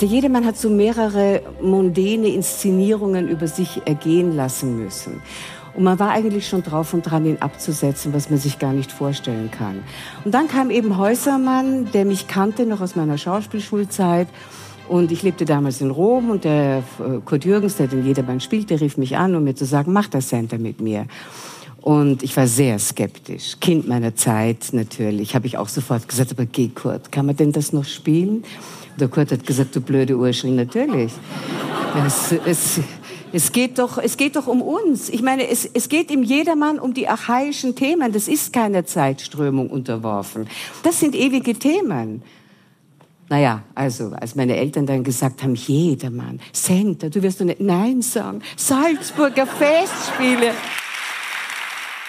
Der Jedermann hat so mehrere mondäne Inszenierungen über sich ergehen lassen müssen. Und man war eigentlich schon drauf und dran, ihn abzusetzen, was man sich gar nicht vorstellen kann. Und dann kam eben Häusermann, der mich kannte noch aus meiner Schauspielschulzeit. Und ich lebte damals in Rom und der äh, Kurt Jürgens, der den Jedermann spielte, rief mich an, um mir zu sagen, mach das Center mit mir. Und ich war sehr skeptisch. Kind meiner Zeit natürlich. Habe ich auch sofort gesagt, aber geh Kurt, kann man denn das noch spielen? Der Kurt hat gesagt, du blöde Urschring, natürlich. Es, es, es, geht doch, es geht doch um uns. Ich meine, es, es geht im Jedermann um die archaischen Themen. Das ist keiner Zeitströmung unterworfen. Das sind ewige Themen. Naja, also, als meine Eltern dann gesagt haben, Jedermann, Center, du wirst doch nicht Nein sagen, Salzburger Festspiele.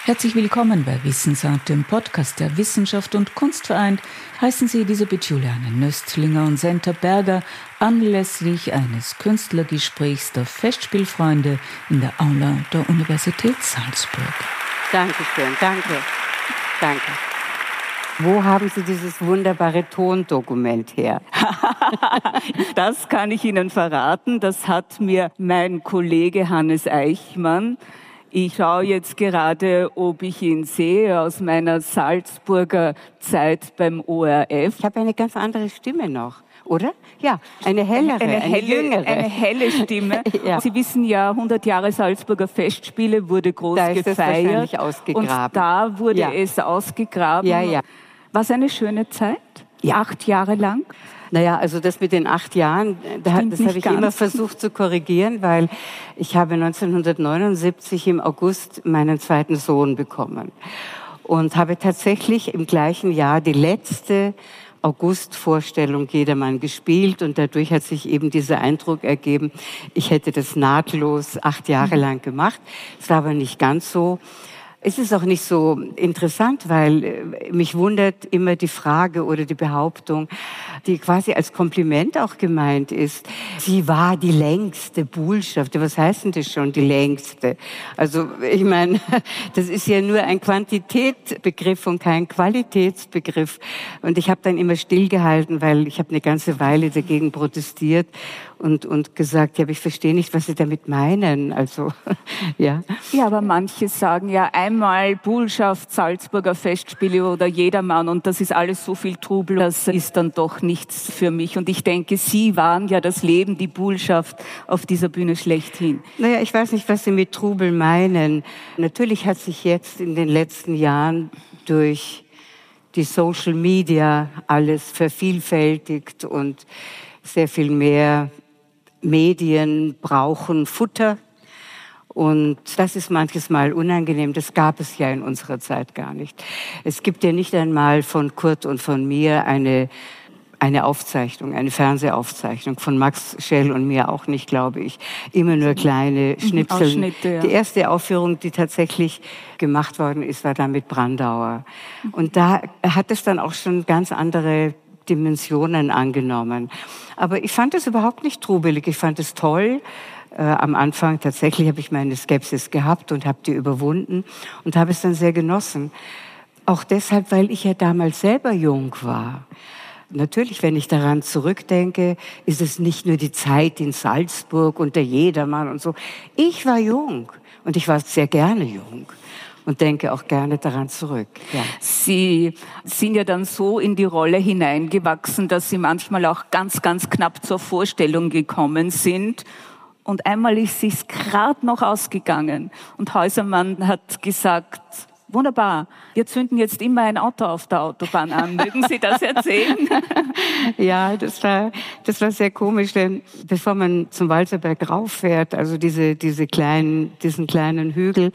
Herzlich willkommen bei Wissensart, dem Podcast der Wissenschaft und Kunst vereint. Heißen Sie Elisabeth Juliane Nöstlinger und Senta Berger anlässlich eines Künstlergesprächs der Festspielfreunde in der Aula der Universität Salzburg. Dankeschön, danke, danke. Wo haben Sie dieses wunderbare Tondokument her? das kann ich Ihnen verraten. Das hat mir mein Kollege Hannes Eichmann ich schaue jetzt gerade, ob ich ihn sehe aus meiner Salzburger Zeit beim ORF. Ich habe eine ganz andere Stimme noch, oder? Ja, eine hellere, eine, eine, eine jüngere. Eine helle Stimme. ja. Sie wissen ja, 100 Jahre Salzburger Festspiele wurde groß da ist gefeiert. Es ausgegraben. Und da wurde ja. es ausgegraben. Ja, ja. War es eine schöne Zeit? Ja. Acht Jahre lang? Naja, also das mit den acht Jahren, das habe ich ganz. immer versucht zu korrigieren, weil ich habe 1979 im August meinen zweiten Sohn bekommen und habe tatsächlich im gleichen Jahr die letzte August-Vorstellung jedermann gespielt und dadurch hat sich eben dieser Eindruck ergeben, ich hätte das nahtlos acht Jahre lang gemacht. Es war aber nicht ganz so. Es ist auch nicht so interessant, weil äh, mich wundert immer die Frage oder die Behauptung, die quasi als Kompliment auch gemeint ist. Sie war die längste Bullschaft. Was heißt denn das schon, die längste? Also ich meine, das ist ja nur ein Quantitätsbegriff und kein Qualitätsbegriff. Und ich habe dann immer stillgehalten, weil ich habe eine ganze Weile dagegen protestiert und, und gesagt, ja, aber ich verstehe nicht, was Sie damit meinen. Also, ja. Ja, aber manche sagen ja einmal Bullschaft, Salzburger Festspiele oder Jedermann und das ist alles so viel Trubel, das ist dann doch nichts für mich. Und ich denke, Sie waren ja das Leben, die Bullschaft auf dieser Bühne schlechthin. Naja, ich weiß nicht, was Sie mit Trubel meinen. Natürlich hat sich jetzt in den letzten Jahren durch die Social Media alles vervielfältigt und sehr viel mehr Medien brauchen Futter. Und das ist manches Mal unangenehm. Das gab es ja in unserer Zeit gar nicht. Es gibt ja nicht einmal von Kurt und von mir eine, eine Aufzeichnung, eine Fernsehaufzeichnung. Von Max Schell und mir auch nicht, glaube ich. Immer nur kleine mhm, Schnipsel. Ja. Die erste Aufführung, die tatsächlich gemacht worden ist, war da mit Brandauer. Und da hat es dann auch schon ganz andere Dimensionen angenommen. Aber ich fand es überhaupt nicht trubelig. Ich fand es toll. Äh, am Anfang tatsächlich habe ich meine Skepsis gehabt und habe die überwunden und habe es dann sehr genossen. Auch deshalb, weil ich ja damals selber jung war. Natürlich, wenn ich daran zurückdenke, ist es nicht nur die Zeit in Salzburg und der Jedermann und so. Ich war jung und ich war sehr gerne jung und denke auch gerne daran zurück. Ja. Sie sind ja dann so in die Rolle hineingewachsen, dass Sie manchmal auch ganz, ganz knapp zur Vorstellung gekommen sind. Und einmal ist sich's gerade noch ausgegangen. Und Häusermann hat gesagt, wunderbar, wir zünden jetzt immer ein Auto auf der Autobahn an. Mögen Sie das erzählen? ja, das war, das war sehr komisch, denn bevor man zum Walzerberg rauffährt, also diese, diese kleinen, diesen kleinen Hügel,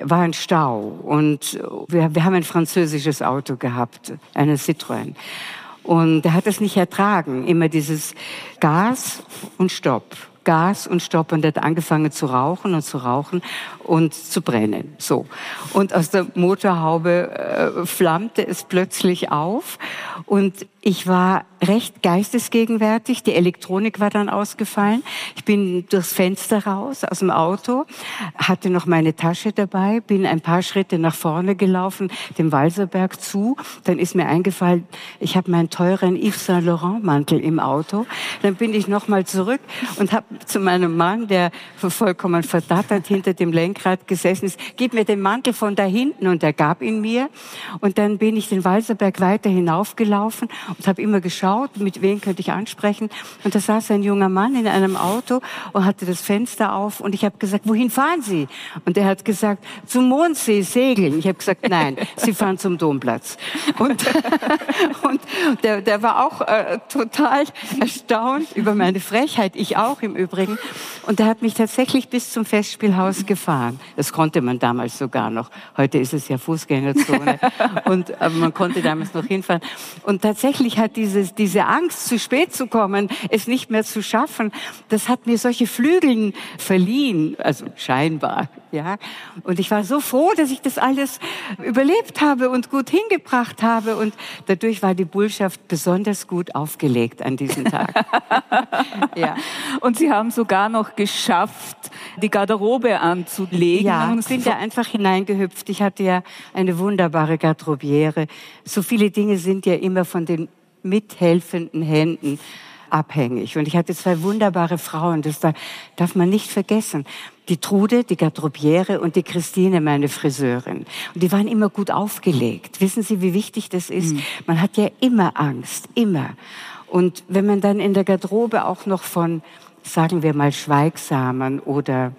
war ein Stau und wir, wir haben ein französisches Auto gehabt, eine Citroën. Und er hat es nicht ertragen, immer dieses Gas und Stopp. Gas und Stopp und er hat angefangen zu rauchen und zu rauchen und zu brennen. So. Und aus der Motorhaube äh, flammte es plötzlich auf und Ich war recht geistesgegenwärtig. Die Elektronik war dann ausgefallen. Ich bin durchs Fenster raus aus dem Auto, hatte noch meine Tasche dabei, bin ein paar Schritte nach vorne gelaufen, dem Walserberg zu. Dann ist mir eingefallen, ich habe meinen teuren Yves Saint Laurent Mantel im Auto. Dann bin ich noch mal zurück und habe zu meinem Mann, der vollkommen verdattert hinter dem Lenkrad gesessen ist, gib mir den Mantel von da hinten und er gab ihn mir. Und dann bin ich den Walserberg weiter hinaufgelaufen und habe immer geschaut, mit wem könnte ich ansprechen. Und da saß ein junger Mann in einem Auto und hatte das Fenster auf und ich habe gesagt, wohin fahren Sie? Und er hat gesagt, zum Mondsee segeln. Ich habe gesagt, nein, Sie fahren zum Domplatz. Und, und der, der war auch äh, total erstaunt über meine Frechheit, ich auch im Übrigen. Und er hat mich tatsächlich bis zum Festspielhaus gefahren. Das konnte man damals sogar noch. Heute ist es ja Fußgängerzone. Und aber man konnte damals noch hinfahren. Und tatsächlich tatsächlich hat dieses, diese Angst, zu spät zu kommen, es nicht mehr zu schaffen, das hat mir solche Flügeln verliehen, also scheinbar, ja. Und ich war so froh, dass ich das alles überlebt habe und gut hingebracht habe und dadurch war die Bullschaft besonders gut aufgelegt an diesem Tag. ja. Und Sie haben sogar noch geschafft, die Garderobe anzulegen. Ja, ich bin da einfach hineingehüpft. Ich hatte ja eine wunderbare Garderobiere. So viele Dinge sind ja immer von den mithelfenden Händen abhängig. Und ich hatte zwei wunderbare Frauen, das darf man nicht vergessen. Die Trude, die Garderobiere und die Christine, meine Friseurin. Und die waren immer gut aufgelegt. Wissen Sie, wie wichtig das ist? Mhm. Man hat ja immer Angst, immer. Und wenn man dann in der Garderobe auch noch von, sagen wir mal, schweigsamen oder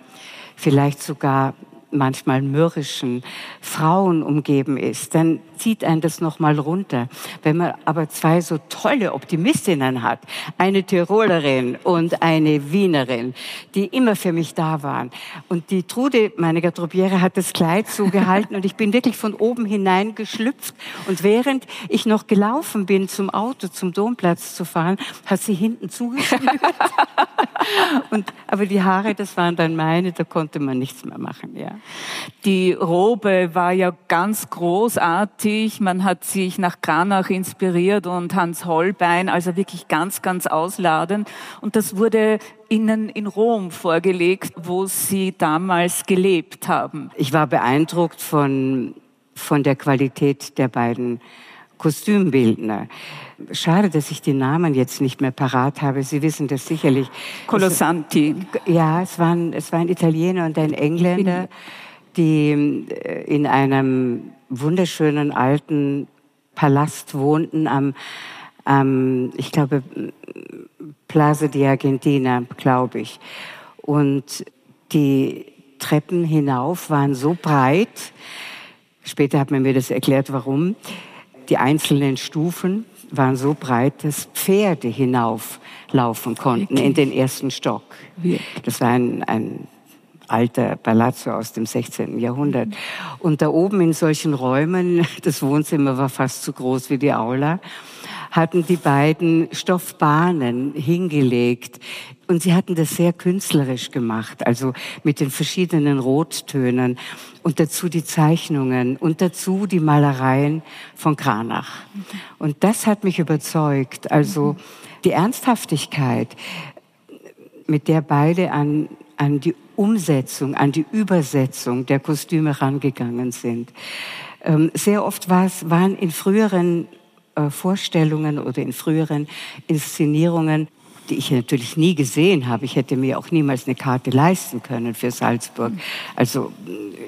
vielleicht sogar manchmal mürrischen Frauen umgeben ist, dann zieht einen das nochmal runter. Wenn man aber zwei so tolle Optimistinnen hat, eine Tirolerin und eine Wienerin, die immer für mich da waren. Und die Trude, meine Garderobiere, hat das Kleid so gehalten und ich bin wirklich von oben hinein geschlüpft. Und während ich noch gelaufen bin zum Auto, zum Domplatz zu fahren, hat sie hinten zugeschnürt. und, aber die Haare, das waren dann meine, da konnte man nichts mehr machen, ja. Die Robe war ja ganz großartig. Man hat sich nach Kranach inspiriert und Hans Holbein, also wirklich ganz, ganz ausladend. Und das wurde Ihnen in Rom vorgelegt, wo Sie damals gelebt haben. Ich war beeindruckt von, von der Qualität der beiden Kostümbildner. Schade, dass ich die Namen jetzt nicht mehr parat habe. Sie wissen das sicherlich. Colosanti. Ja, es waren, es war ein Italiener und ein Engländer, die äh, in einem wunderschönen alten Palast wohnten am, am ich glaube, Plaza di Argentina, glaube ich. Und die Treppen hinauf waren so breit, später hat man mir das erklärt, warum, die einzelnen Stufen waren so breit, dass Pferde hinauflaufen konnten in den ersten Stock. Das war ein, ein alter Palazzo aus dem 16. Jahrhundert. Und da oben in solchen Räumen, das Wohnzimmer war fast so groß wie die Aula, hatten die beiden Stoffbahnen hingelegt. Und sie hatten das sehr künstlerisch gemacht, also mit den verschiedenen Rottönen und dazu die Zeichnungen und dazu die Malereien von Kranach. Und das hat mich überzeugt. Also die Ernsthaftigkeit, mit der beide an, an die Umsetzung, an die Übersetzung der Kostüme rangegangen sind. Ähm, sehr oft waren in früheren äh, Vorstellungen oder in früheren Inszenierungen die ich natürlich nie gesehen habe. Ich hätte mir auch niemals eine Karte leisten können für Salzburg. Also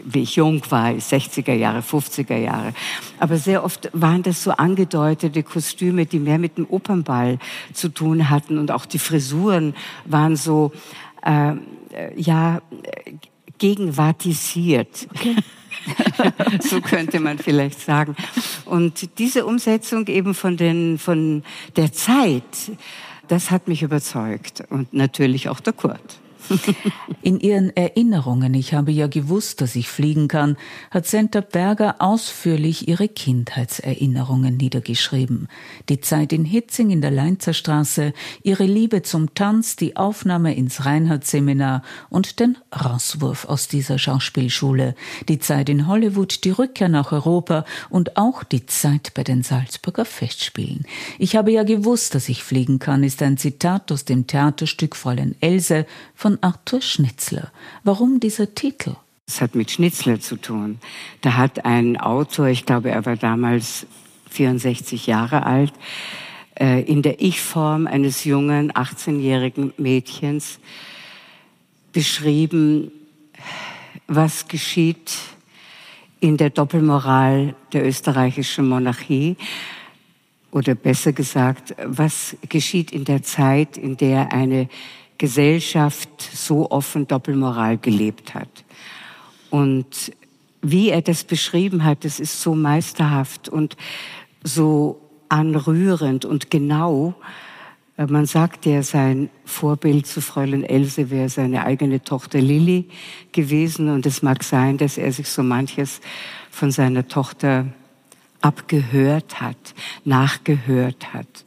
wie ich jung war, 60er Jahre, 50er Jahre. Aber sehr oft waren das so angedeutete Kostüme, die mehr mit dem Opernball zu tun hatten und auch die Frisuren waren so äh, ja gegenwartisiert. Okay. so könnte man vielleicht sagen. Und diese Umsetzung eben von, den, von der Zeit, das hat mich überzeugt. Und natürlich auch der Kurt. In ihren Erinnerungen, ich habe ja gewusst, dass ich fliegen kann, hat Senta Berger ausführlich ihre Kindheitserinnerungen niedergeschrieben. Die Zeit in Hitzing in der Leinzer Straße, ihre Liebe zum Tanz, die Aufnahme ins Reinhardt-Seminar und den Rauswurf aus dieser Schauspielschule, die Zeit in Hollywood, die Rückkehr nach Europa und auch die Zeit bei den Salzburger Festspielen. Ich habe ja gewusst, dass ich fliegen kann, ist ein Zitat aus dem Theaterstück Fräulein Else von Arthur Schnitzler. Warum dieser Titel? Es hat mit Schnitzler zu tun. Da hat ein Autor, ich glaube, er war damals 64 Jahre alt, äh, in der Ich-Form eines jungen 18-jährigen Mädchens beschrieben, was geschieht in der Doppelmoral der österreichischen Monarchie oder besser gesagt, was geschieht in der Zeit, in der eine Gesellschaft so offen Doppelmoral gelebt hat. Und wie er das beschrieben hat, das ist so meisterhaft und so anrührend und genau. Äh, man sagt ja, sein Vorbild zu Fräulein Else wäre seine eigene Tochter Lilly gewesen. Und es mag sein, dass er sich so manches von seiner Tochter abgehört hat, nachgehört hat.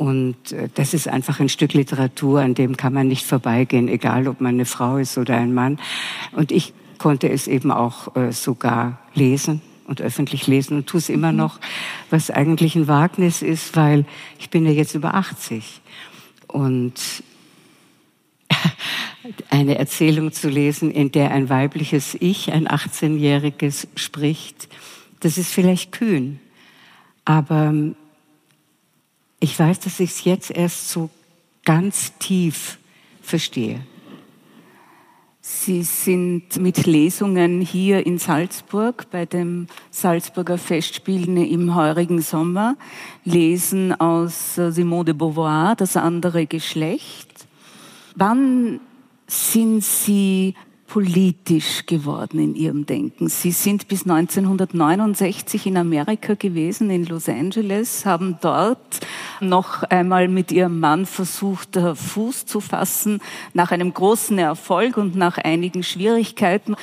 Und äh, das ist einfach ein Stück Literatur, an dem kann man nicht vorbeigehen, egal ob man eine Frau ist oder ein Mann. Und ich konnte es eben auch äh, sogar lesen und öffentlich lesen und tue es immer mhm. noch, was eigentlich ein Wagnis ist, weil ich bin ja jetzt über 80. Und eine Erzählung zu lesen, in der ein weibliches Ich, ein 18-jähriges spricht, das ist vielleicht kühn. Aber ich weiß, dass ich es jetzt erst so ganz tief verstehe. Sie sind mit Lesungen hier in Salzburg bei dem Salzburger Festspielen im heurigen Sommer, lesen aus Simone de Beauvoir, das andere Geschlecht. Wann sind Sie politisch geworden in ihrem Denken. Sie sind bis 1969 in Amerika gewesen, in Los Angeles, haben dort noch einmal mit ihrem Mann versucht, Fuß zu fassen, nach einem großen Erfolg und nach einigen Schwierigkeiten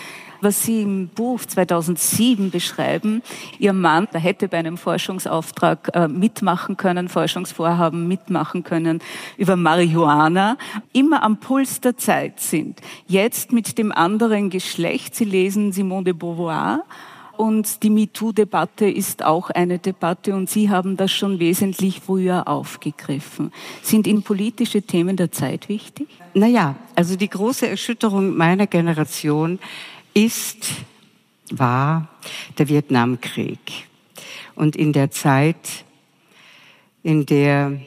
was Sie im Buch 2007 beschreiben. Ihr Mann, der hätte bei einem Forschungsauftrag äh, mitmachen können, Forschungsvorhaben mitmachen können über Marihuana, immer am Puls der Zeit sind. Jetzt mit dem anderen Geschlecht. Sie lesen Simone de Beauvoir. Und die MeToo-Debatte ist auch eine Debatte und Sie haben das schon wesentlich früher aufgegriffen. Sind Ihnen politische Themen der Zeit wichtig? Naja, also die große Erschütterung meiner Generation ist, war der Vietnamkrieg. Und in der Zeit, in der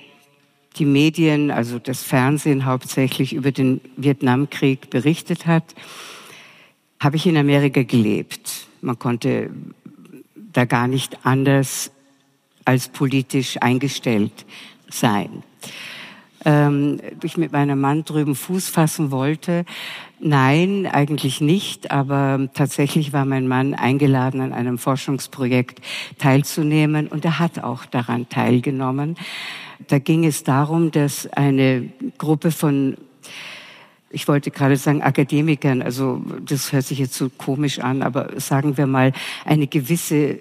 die Medien, also das Fernsehen hauptsächlich über den Vietnamkrieg berichtet hat, habe ich in Amerika gelebt. Man konnte da gar nicht anders als politisch eingestellt sein. Ähm, ich mit meinem Mann drüben Fuß fassen wollte, Nein, eigentlich nicht, aber tatsächlich war mein Mann eingeladen, an einem Forschungsprojekt teilzunehmen und er hat auch daran teilgenommen. Da ging es darum, dass eine Gruppe von ich wollte gerade sagen Akademikern, also das hört sich jetzt so komisch an, aber sagen wir mal eine gewisse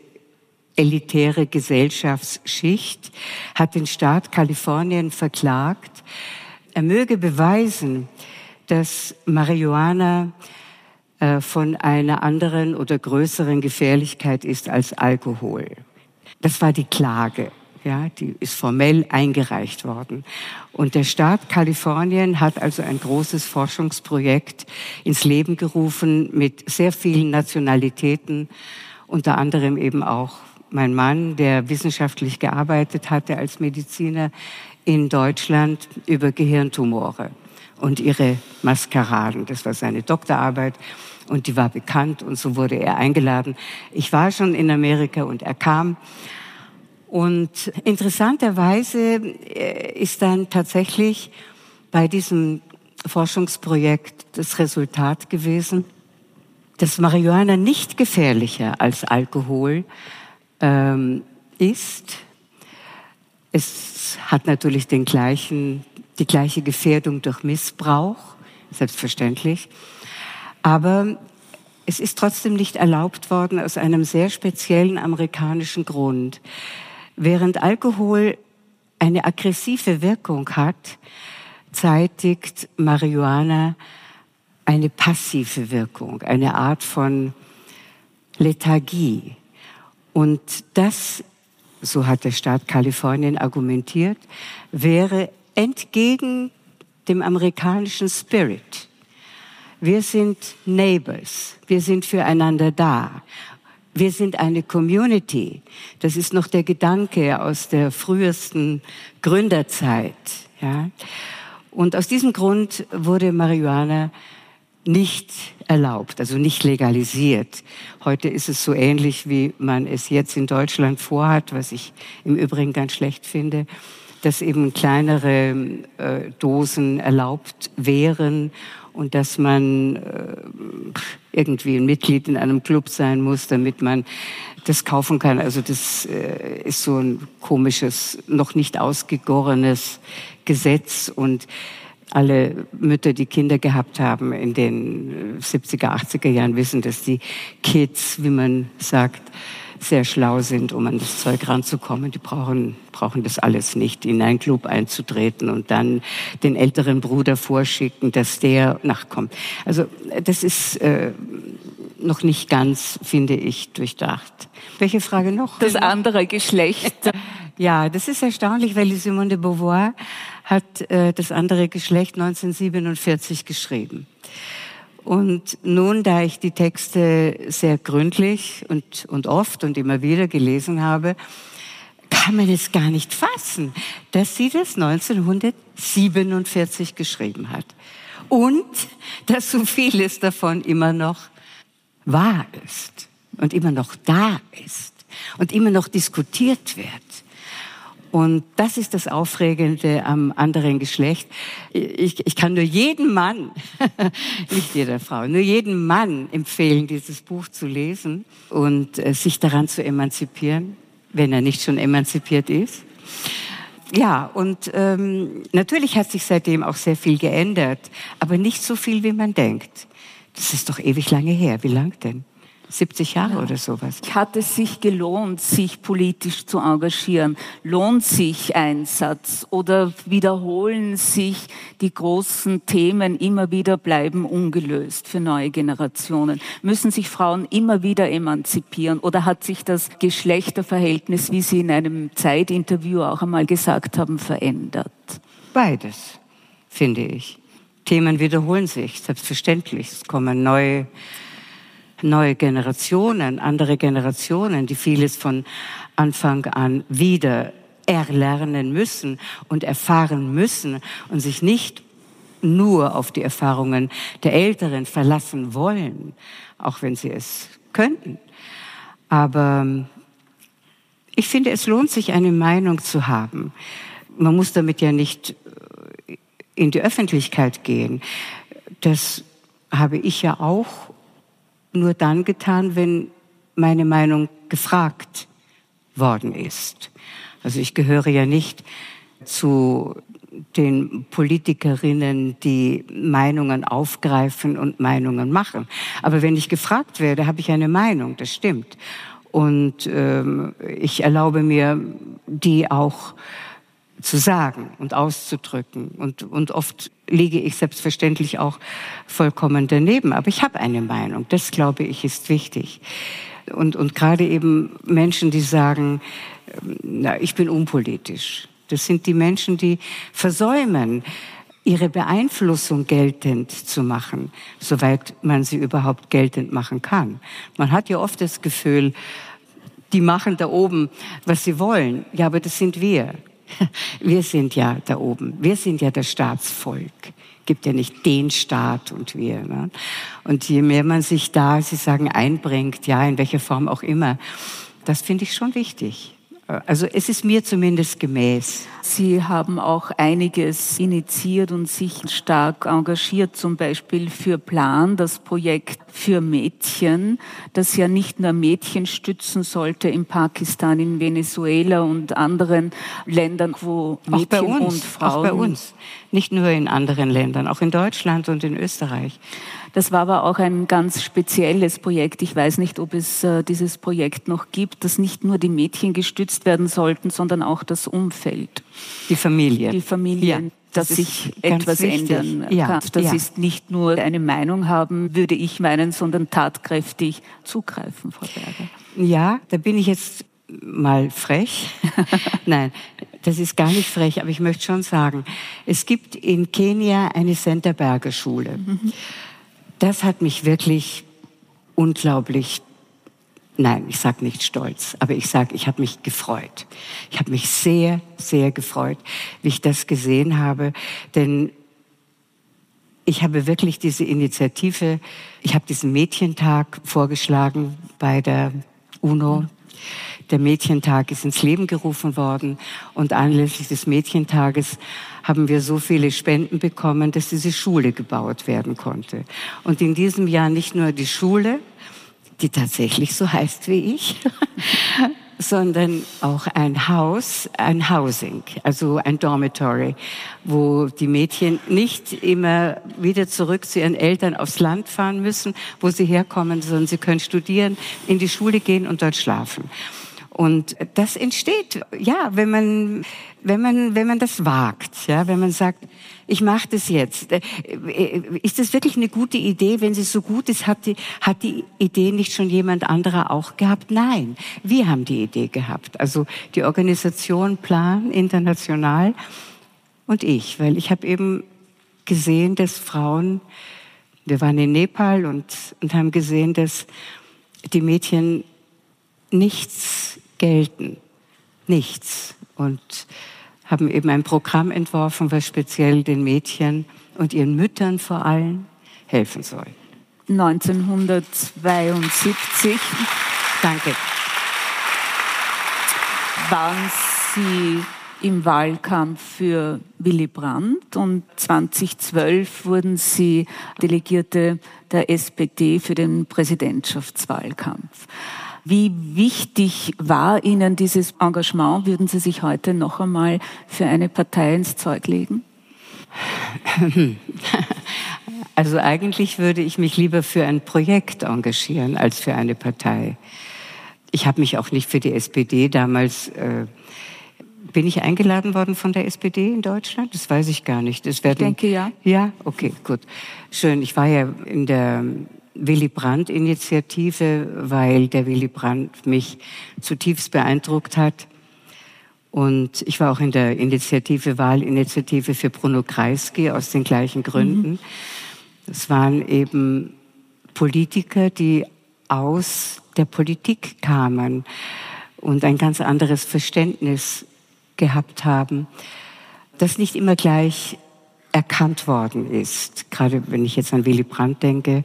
elitäre Gesellschaftsschicht hat den Staat Kalifornien verklagt, er möge beweisen, dass Marihuana äh, von einer anderen oder größeren Gefährlichkeit ist als Alkohol. Das war die Klage. Ja, die ist formell eingereicht worden. Und der Staat Kalifornien hat also ein großes Forschungsprojekt ins Leben gerufen mit sehr vielen Nationalitäten, unter anderem eben auch mein Mann, der wissenschaftlich gearbeitet hatte als Mediziner in Deutschland über Gehirntumore und ihre Maskeraden. Das war seine Doktorarbeit und die war bekannt und so wurde er eingeladen. Ich war schon in Amerika und er kam. Und interessanterweise äh, ist dann tatsächlich bei diesem Forschungsprojekt das Resultat gewesen, dass Marihuana nicht gefährlicher als Alkohol ähm, ist. Es hat natürlich den gleichen die gleiche Gefährdung durch Missbrauch selbstverständlich. Aber es ist trotzdem nicht erlaubt worden aus einem sehr speziellen amerikanischen Grund. Während Alkohol eine aggressive Wirkung hat, zeitigt Marihuana eine passive Wirkung, eine Art von Lethargie. Und das, so hat der Staat Kalifornien argumentiert, wäre entgegen dem amerikanischen Spirit. Wir sind Neighbors, wir sind füreinander da. Wir sind eine Community. Das ist noch der Gedanke aus der frühesten Gründerzeit. Ja. Und aus diesem Grund wurde Marihuana nicht erlaubt, also nicht legalisiert. Heute ist es so ähnlich, wie man es jetzt in Deutschland vorhat, was ich im Übrigen ganz schlecht finde, dass eben kleinere äh, Dosen erlaubt wären und dass man äh, irgendwie ein Mitglied in einem Club sein muss, damit man das kaufen kann. Also das äh, ist so ein komisches, noch nicht ausgegorenes Gesetz und alle Mütter, die Kinder gehabt haben in den 70er, 80er Jahren, wissen, dass die Kids, wie man sagt, sehr schlau sind, um an das Zeug ranzukommen. Die brauchen, brauchen das alles nicht, in einen Club einzutreten und dann den älteren Bruder vorschicken, dass der nachkommt. Also das ist äh, noch nicht ganz, finde ich, durchdacht. Welche Frage noch? Das andere Geschlecht. ja, das ist erstaunlich, weil Simone de Beauvoir hat äh, das andere Geschlecht 1947 geschrieben. Und nun, da ich die Texte sehr gründlich und, und oft und immer wieder gelesen habe, kann man es gar nicht fassen, dass sie das 1947 geschrieben hat. Und dass so vieles davon immer noch wahr ist und immer noch da ist und immer noch diskutiert wird. Und das ist das Aufregende am anderen Geschlecht. Ich, ich kann nur jeden Mann, nicht jeder Frau, nur jeden Mann empfehlen, dieses Buch zu lesen und äh, sich daran zu emanzipieren, wenn er nicht schon emanzipiert ist. Ja, und ähm, natürlich hat sich seitdem auch sehr viel geändert, aber nicht so viel, wie man denkt. Das ist doch ewig lange her. Wie lang denn? 70 Jahre ja. oder sowas. Hat es sich gelohnt, sich politisch zu engagieren? Lohnt sich Einsatz oder wiederholen sich die großen Themen immer wieder bleiben ungelöst für neue Generationen? Müssen sich Frauen immer wieder emanzipieren oder hat sich das Geschlechterverhältnis, wie Sie in einem Zeitinterview auch einmal gesagt haben, verändert? Beides, finde ich. Themen wiederholen sich, selbstverständlich. Es kommen neue neue Generationen, andere Generationen, die vieles von Anfang an wieder erlernen müssen und erfahren müssen und sich nicht nur auf die Erfahrungen der Älteren verlassen wollen, auch wenn sie es könnten. Aber ich finde, es lohnt sich, eine Meinung zu haben. Man muss damit ja nicht in die Öffentlichkeit gehen. Das habe ich ja auch nur dann getan, wenn meine Meinung gefragt worden ist. Also ich gehöre ja nicht zu den Politikerinnen, die Meinungen aufgreifen und Meinungen machen. Aber wenn ich gefragt werde, habe ich eine Meinung, das stimmt. Und ähm, ich erlaube mir, die auch zu sagen und auszudrücken. Und, und oft liege ich selbstverständlich auch vollkommen daneben. Aber ich habe eine Meinung. Das, glaube ich, ist wichtig. Und, und gerade eben Menschen, die sagen, ähm, na, ich bin unpolitisch. Das sind die Menschen, die versäumen, ihre Beeinflussung geltend zu machen, soweit man sie überhaupt geltend machen kann. Man hat ja oft das Gefühl, die machen da oben, was sie wollen. Ja, aber das sind wir. Wir sind ja da oben. Wir sind ja das Staatsvolk. Gibt ja nicht den Staat und wir. Ne? Und je mehr man sich da, Sie sagen, einbringt, ja, in welcher Form auch immer, das finde ich schon wichtig. Also es ist mir zumindest gemäß. Sie haben auch einiges initiiert und sich stark engagiert, zum Beispiel für Plan, das Projekt für Mädchen, das ja nicht nur Mädchen stützen sollte in Pakistan, in Venezuela und anderen Ländern, wo Mädchen uns, und Frauen. Auch bei uns. Nicht nur in anderen Ländern, auch in Deutschland und in Österreich. Das war aber auch ein ganz spezielles Projekt. Ich weiß nicht, ob es äh, dieses Projekt noch gibt, dass nicht nur die Mädchen gestützt werden sollten, sondern auch das Umfeld. Die Familie. Die Familie. Ja dass sich etwas wichtig. ändern ja, kann. Das ja. ist nicht nur eine Meinung haben, würde ich meinen, sondern tatkräftig zugreifen, Frau Berger. Ja, da bin ich jetzt mal frech. Nein, das ist gar nicht frech, aber ich möchte schon sagen, es gibt in Kenia eine Centerberger Schule. Mhm. Das hat mich wirklich unglaublich Nein, ich sage nicht stolz, aber ich sage, ich habe mich gefreut. Ich habe mich sehr, sehr gefreut, wie ich das gesehen habe, denn ich habe wirklich diese Initiative, ich habe diesen Mädchentag vorgeschlagen bei der UNO. Der Mädchentag ist ins Leben gerufen worden und anlässlich des Mädchentages haben wir so viele Spenden bekommen, dass diese Schule gebaut werden konnte. Und in diesem Jahr nicht nur die Schule, die tatsächlich so heißt wie ich, sondern auch ein Haus, ein Housing, also ein Dormitory, wo die Mädchen nicht immer wieder zurück zu ihren Eltern aufs Land fahren müssen, wo sie herkommen, sondern sie können studieren, in die Schule gehen und dort schlafen. Und das entsteht, ja, wenn man, wenn man, wenn man das wagt, ja, wenn man sagt, ich mache das jetzt. Äh, äh, ist das wirklich eine gute Idee? Wenn sie so gut ist, hat die, hat die Idee nicht schon jemand anderer auch gehabt? Nein, wir haben die Idee gehabt. Also die Organisation Plan international und ich, weil ich habe eben gesehen, dass Frauen, wir waren in Nepal und, und haben gesehen, dass die Mädchen nichts gelten. Nichts. Und haben eben ein Programm entworfen, was speziell den Mädchen und ihren Müttern vor allem helfen soll. 1972. Danke. Waren Sie im Wahlkampf für Willy Brandt und 2012 wurden Sie Delegierte der SPD für den Präsidentschaftswahlkampf. Wie wichtig war Ihnen dieses Engagement? Würden Sie sich heute noch einmal für eine Partei ins Zeug legen? Also eigentlich würde ich mich lieber für ein Projekt engagieren als für eine Partei. Ich habe mich auch nicht für die SPD damals. Äh, bin ich eingeladen worden von der SPD in Deutschland? Das weiß ich gar nicht. Das werden, ich denke ja. Ja, okay, gut. Schön. Ich war ja in der Willy Brandt-Initiative, weil der Willy Brandt mich zutiefst beeindruckt hat. Und ich war auch in der Initiative, Wahlinitiative für Bruno Kreisky aus den gleichen Gründen. Mhm. Das waren eben Politiker, die aus der Politik kamen und ein ganz anderes Verständnis gehabt haben, das nicht immer gleich erkannt worden ist. Gerade wenn ich jetzt an Willy Brandt denke,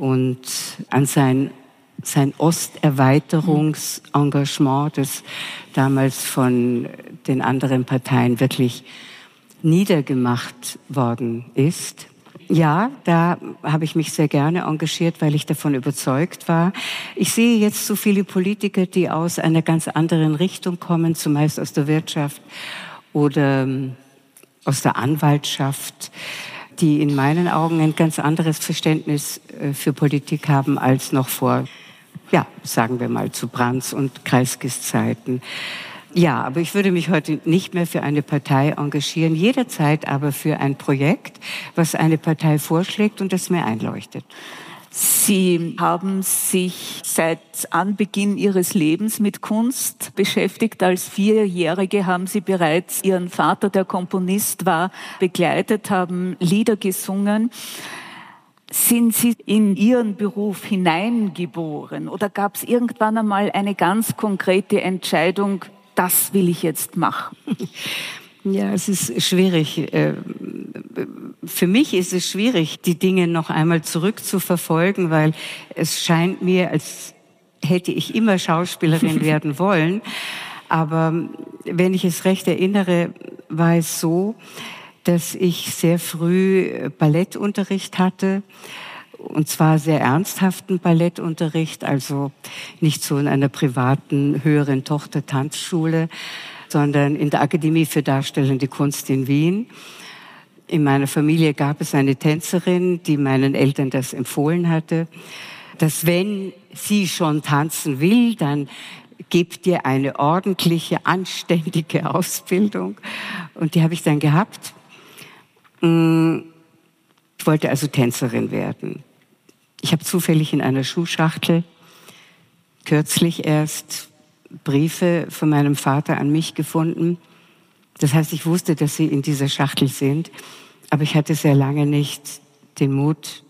und an sein, sein Osterweiterungsengagement, das damals von den anderen Parteien wirklich niedergemacht worden ist. Ja, da habe ich mich sehr gerne engagiert, weil ich davon überzeugt war. Ich sehe jetzt so viele Politiker, die aus einer ganz anderen Richtung kommen, zumeist aus der Wirtschaft oder ähm, aus der Anwaltschaft die in meinen Augen ein ganz anderes Verständnis äh, für Politik haben als noch vor, ja, sagen wir mal, zu Brands und Kreiskis Zeiten. Ja, aber ich würde mich heute nicht mehr für eine Partei engagieren, jederzeit aber für ein Projekt, was eine Partei vorschlägt und das mir einleuchtet. Sie haben sich seit Anbeginn Ihres Lebens mit Kunst beschäftigt. Als Vierjährige haben Sie bereits Ihren Vater, der Komponist war, begleitet, haben Lieder gesungen. Sind Sie in Ihren Beruf hineingeboren oder gab es irgendwann einmal eine ganz konkrete Entscheidung, das will ich jetzt machen? Ja, es ist schwierig. Äh, für mich ist es schwierig, die Dinge noch einmal zurückzuverfolgen, weil es scheint mir, als hätte ich immer Schauspielerin werden wollen. Aber wenn ich es recht erinnere, war es so, dass ich sehr früh Ballettunterricht hatte und zwar sehr ernsthaften Ballettunterricht, also nicht so in einer privaten höheren Tochter-Tanzschule, sondern in der Akademie für Darstellende Kunst in Wien. In meiner Familie gab es eine Tänzerin, die meinen Eltern das empfohlen hatte, dass wenn sie schon tanzen will, dann gibt ihr eine ordentliche, anständige Ausbildung. Und die habe ich dann gehabt. Mm, ich wollte also Tänzerin werden. Ich habe zufällig in einer Schuhschachtel kürzlich erst Briefe von meinem Vater an mich gefunden. Das heißt, ich wusste, dass sie in dieser Schachtel sind, aber ich hatte sehr lange nicht den Mut,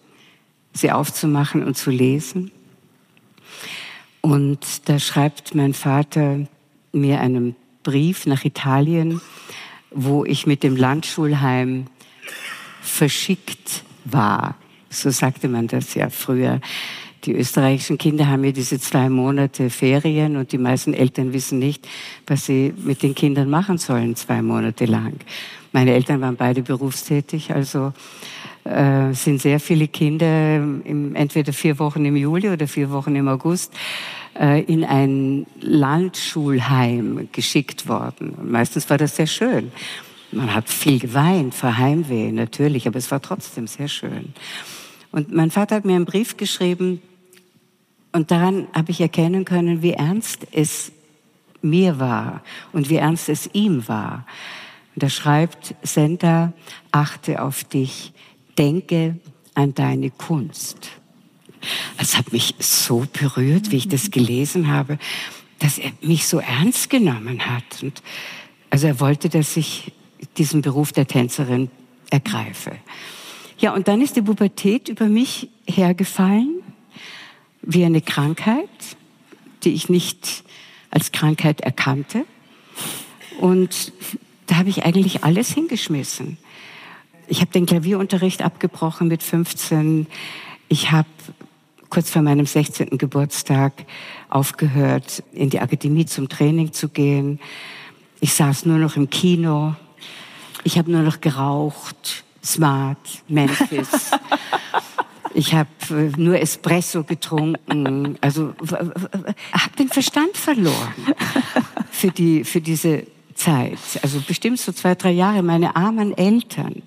sie aufzumachen und zu lesen. Und da schreibt mein Vater mir einen Brief nach Italien, wo ich mit dem Landschulheim verschickt war. So sagte man das ja früher. Die österreichischen Kinder haben ja diese zwei Monate Ferien und die meisten Eltern wissen nicht, was sie mit den Kindern machen sollen, zwei Monate lang. Meine Eltern waren beide berufstätig, also äh, sind sehr viele Kinder im, entweder vier Wochen im Juli oder vier Wochen im August äh, in ein Landschulheim geschickt worden. Und meistens war das sehr schön. Man hat viel geweint vor Heimweh, natürlich, aber es war trotzdem sehr schön. Und mein Vater hat mir einen Brief geschrieben und daran habe ich erkennen können, wie ernst es mir war und wie ernst es ihm war. Und er schreibt, Senta, achte auf dich, denke an deine Kunst. Es hat mich so berührt, wie ich das gelesen habe, dass er mich so ernst genommen hat. Und also er wollte, dass ich diesen Beruf der Tänzerin ergreife. Ja, und dann ist die Pubertät über mich hergefallen, wie eine Krankheit, die ich nicht als Krankheit erkannte. Und da habe ich eigentlich alles hingeschmissen. Ich habe den Klavierunterricht abgebrochen mit 15. Ich habe kurz vor meinem 16. Geburtstag aufgehört, in die Akademie zum Training zu gehen. Ich saß nur noch im Kino. Ich habe nur noch geraucht, Smart, Memphis. Ich habe äh, nur Espresso getrunken. Also habe den Verstand verloren für die für diese Zeit. Also bestimmt so zwei drei Jahre. Meine armen Eltern.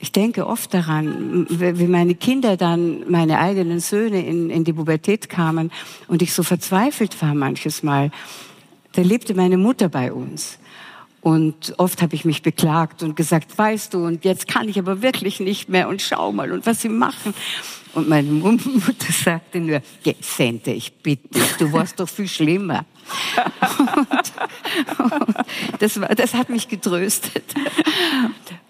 Ich denke oft daran, wie meine Kinder dann, meine eigenen Söhne in, in die Pubertät kamen und ich so verzweifelt war manches Mal. Da lebte meine Mutter bei uns. Und oft habe ich mich beklagt und gesagt, weißt du, und jetzt kann ich aber wirklich nicht mehr und schau mal und was sie machen. Und meine Mutter sagte nur, Sente, ich bitte dich, du warst doch viel schlimmer. und, und das, war, das hat mich getröstet.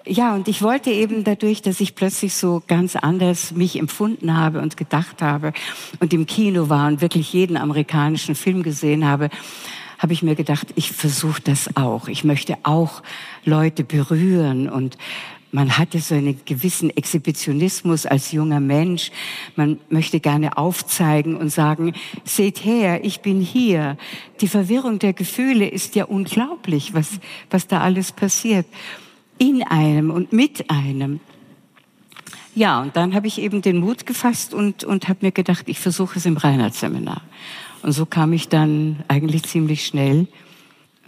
Ja, und ich wollte eben dadurch, dass ich plötzlich so ganz anders mich empfunden habe und gedacht habe und im Kino war und wirklich jeden amerikanischen Film gesehen habe, habe ich mir gedacht, ich versuche das auch. Ich möchte auch Leute berühren und man hatte so einen gewissen Exhibitionismus als junger Mensch. Man möchte gerne aufzeigen und sagen, seht her, ich bin hier. Die Verwirrung der Gefühle ist ja unglaublich, was, was da alles passiert. In einem und mit einem. Ja, und dann habe ich eben den Mut gefasst und, und habe mir gedacht, ich versuche es im Reinhardt-Seminar. Und so kam ich dann eigentlich ziemlich schnell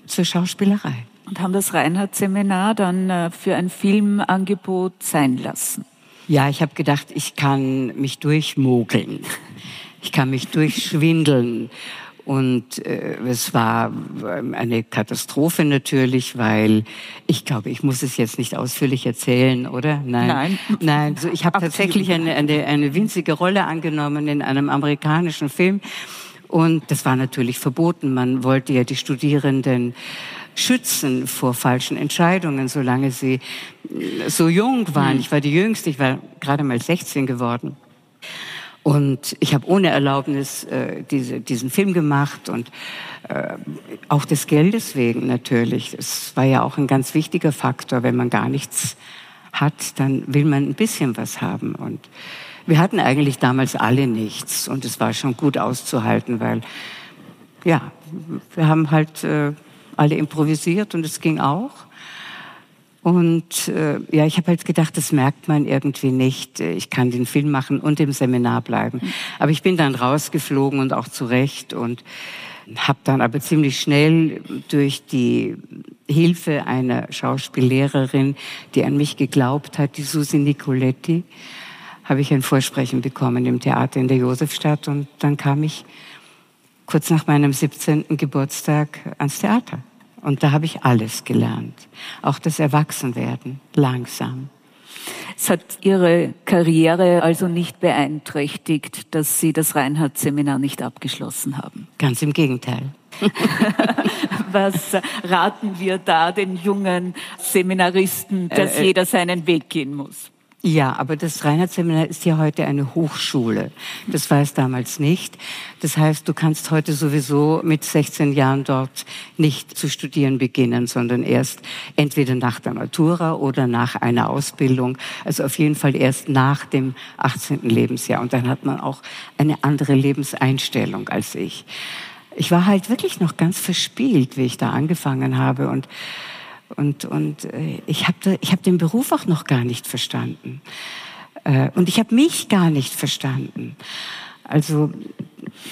zur Schauspielerei. Und haben das Reinhardt-Seminar dann äh, für ein Filmangebot sein lassen? Ja, ich habe gedacht, ich kann mich durchmogeln. Ich kann mich durchschwindeln. Und äh, es war ähm, eine Katastrophe natürlich, weil ich glaube, ich muss es jetzt nicht ausführlich erzählen, oder? Nein. Nein. Nein. Also ich habe tatsächlich eine, eine, eine winzige Rolle angenommen in einem amerikanischen Film und das war natürlich verboten. Man wollte ja die Studierenden schützen vor falschen Entscheidungen, solange sie äh, so jung waren. Hm. Ich war die Jüngste, ich war gerade mal 16 geworden. Und ich habe ohne Erlaubnis äh, diese, diesen Film gemacht und äh, auch des Geldes wegen natürlich. Das war ja auch ein ganz wichtiger Faktor. Wenn man gar nichts hat, dann will man ein bisschen was haben. Und wir hatten eigentlich damals alle nichts und es war schon gut auszuhalten, weil ja, wir haben halt äh, alle improvisiert und es ging auch. Und äh, ja, ich habe halt gedacht, das merkt man irgendwie nicht. Ich kann den Film machen und im Seminar bleiben. Aber ich bin dann rausgeflogen und auch zurecht und habe dann aber ziemlich schnell durch die Hilfe einer Schauspiellehrerin, die an mich geglaubt hat, die Susi Nicoletti, habe ich ein Vorsprechen bekommen im Theater in der Josefstadt und dann kam ich kurz nach meinem 17. Geburtstag ans Theater. Und da habe ich alles gelernt. Auch das Erwachsenwerden, langsam. Es hat Ihre Karriere also nicht beeinträchtigt, dass Sie das Reinhardt-Seminar nicht abgeschlossen haben. Ganz im Gegenteil. Was raten wir da den jungen Seminaristen, dass äh, äh, jeder seinen Weg gehen muss? Ja, aber das Reinhardt-Seminar ist ja heute eine Hochschule. Das war es damals nicht. Das heißt, du kannst heute sowieso mit 16 Jahren dort nicht zu studieren beginnen, sondern erst entweder nach der Matura oder nach einer Ausbildung. Also auf jeden Fall erst nach dem 18. Lebensjahr. Und dann hat man auch eine andere Lebenseinstellung als ich. Ich war halt wirklich noch ganz verspielt, wie ich da angefangen habe und und, und äh, ich habe hab den Beruf auch noch gar nicht verstanden. Äh, und ich habe mich gar nicht verstanden. Also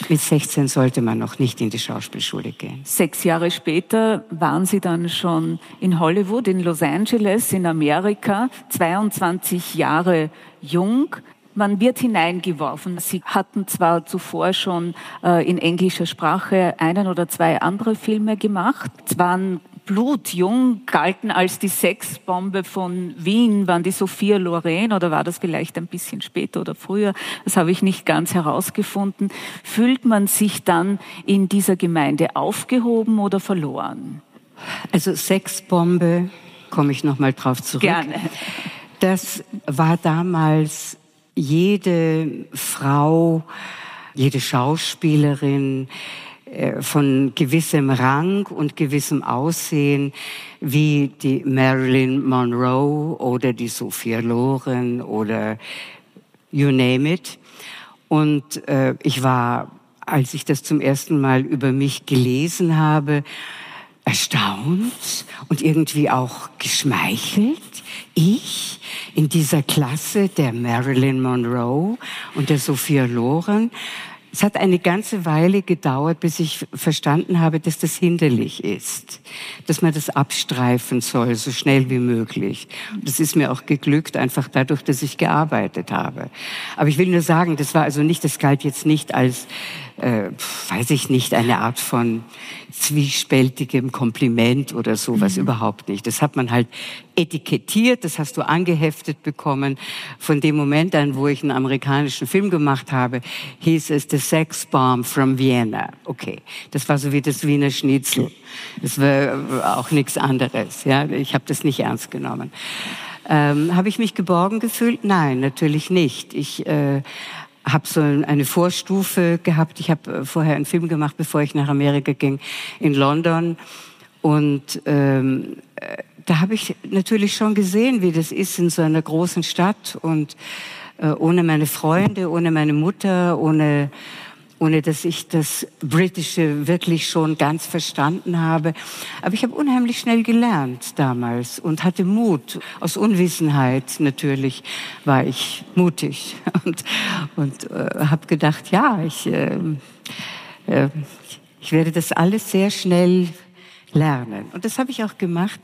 mit 16 sollte man noch nicht in die Schauspielschule gehen. Sechs Jahre später waren Sie dann schon in Hollywood, in Los Angeles, in Amerika, 22 Jahre jung. Man wird hineingeworfen. Sie hatten zwar zuvor schon äh, in englischer Sprache einen oder zwei andere Filme gemacht. Es waren blutjung, galten als die Sexbombe von Wien, waren die Sophia Loren oder war das vielleicht ein bisschen später oder früher? Das habe ich nicht ganz herausgefunden. Fühlt man sich dann in dieser Gemeinde aufgehoben oder verloren? Also Sexbombe, komme ich noch mal drauf zurück. Gerne. Das war damals jede Frau, jede Schauspielerin, von gewissem Rang und gewissem Aussehen wie die Marilyn Monroe oder die Sophia Loren oder you name it. Und äh, ich war, als ich das zum ersten Mal über mich gelesen habe, erstaunt und irgendwie auch geschmeichelt. Ich in dieser Klasse der Marilyn Monroe und der Sophia Loren es hat eine ganze Weile gedauert, bis ich verstanden habe, dass das hinderlich ist, dass man das abstreifen soll, so schnell wie möglich. Das ist mir auch geglückt, einfach dadurch, dass ich gearbeitet habe. Aber ich will nur sagen, das war also nicht, das galt jetzt nicht als äh, weiß ich nicht, eine Art von zwiespältigem Kompliment oder sowas mhm. überhaupt nicht. Das hat man halt etikettiert, das hast du angeheftet bekommen. Von dem Moment an, wo ich einen amerikanischen Film gemacht habe, hieß es The Sex Bomb from Vienna. Okay, das war so wie das Wiener Schnitzel. Das war auch nichts anderes. Ja, ich habe das nicht ernst genommen. Ähm, habe ich mich geborgen gefühlt? Nein, natürlich nicht. Ich äh, habe so eine Vorstufe gehabt. Ich habe äh, vorher einen Film gemacht, bevor ich nach Amerika ging, in London. Und ähm, äh, da habe ich natürlich schon gesehen, wie das ist in so einer großen Stadt und äh, ohne meine Freunde, ohne meine Mutter, ohne ohne dass ich das Britische wirklich schon ganz verstanden habe. Aber ich habe unheimlich schnell gelernt damals und hatte Mut. Aus Unwissenheit natürlich war ich mutig und, und äh, habe gedacht, ja, ich, äh, äh, ich werde das alles sehr schnell lernen. Und das habe ich auch gemacht.